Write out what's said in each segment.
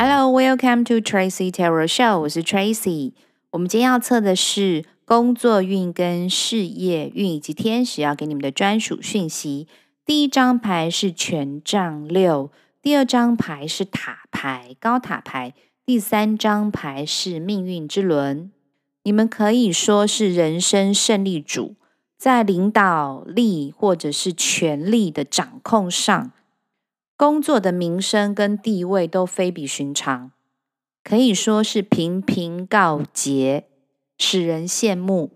Hello, welcome to Tracy Tarot Show。我是 Tracy。我们今天要测的是工作运跟事业运以及天使要给你们的专属讯息。第一张牌是权杖六，第二张牌是塔牌，高塔牌，第三张牌是命运之轮。你们可以说是人生胜利组，在领导力或者是权力的掌控上。工作的名声跟地位都非比寻常，可以说是频频告捷，使人羡慕。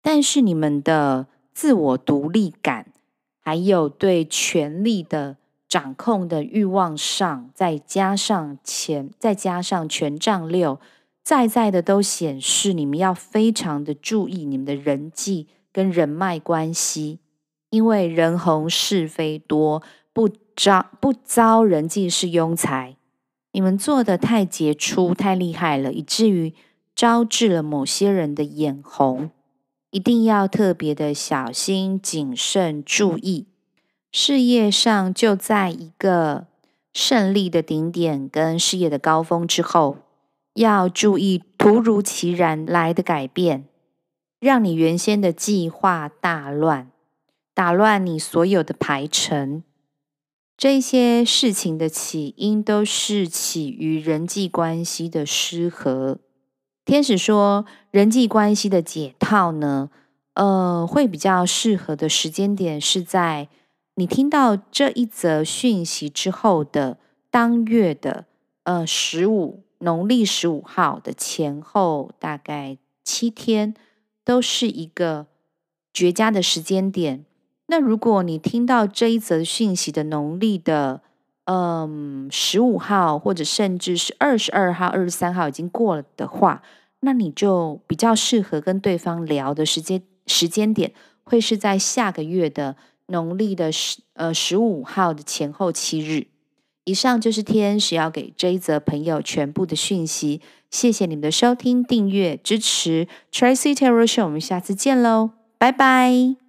但是你们的自我独立感，还有对权力的掌控的欲望上，再加上钱，再加上权杖六，在在的都显示你们要非常的注意你们的人际跟人脉关系，因为人红是非多。不招不遭人忌是庸才，你们做的太杰出、太厉害了，以至于招致了某些人的眼红，一定要特别的小心、谨慎、注意。事业上就在一个胜利的顶点跟事业的高峰之后，要注意突如其然来的改变，让你原先的计划大乱，打乱你所有的排程。这些事情的起因都是起于人际关系的失和。天使说，人际关系的解套呢，呃，会比较适合的时间点是在你听到这一则讯息之后的当月的呃十五，农历十五号的前后，大概七天，都是一个绝佳的时间点。那如果你听到这一则讯息的农历的，嗯，十五号，或者甚至是二十二号、二十三号已经过了的话，那你就比较适合跟对方聊的时间时间点，会是在下个月的农历的十呃十五号的前后七日。以上就是天使要给这一则朋友全部的讯息。谢谢你们的收听、订阅、支持，Tracy Tarot Show，我们下次见喽，拜拜。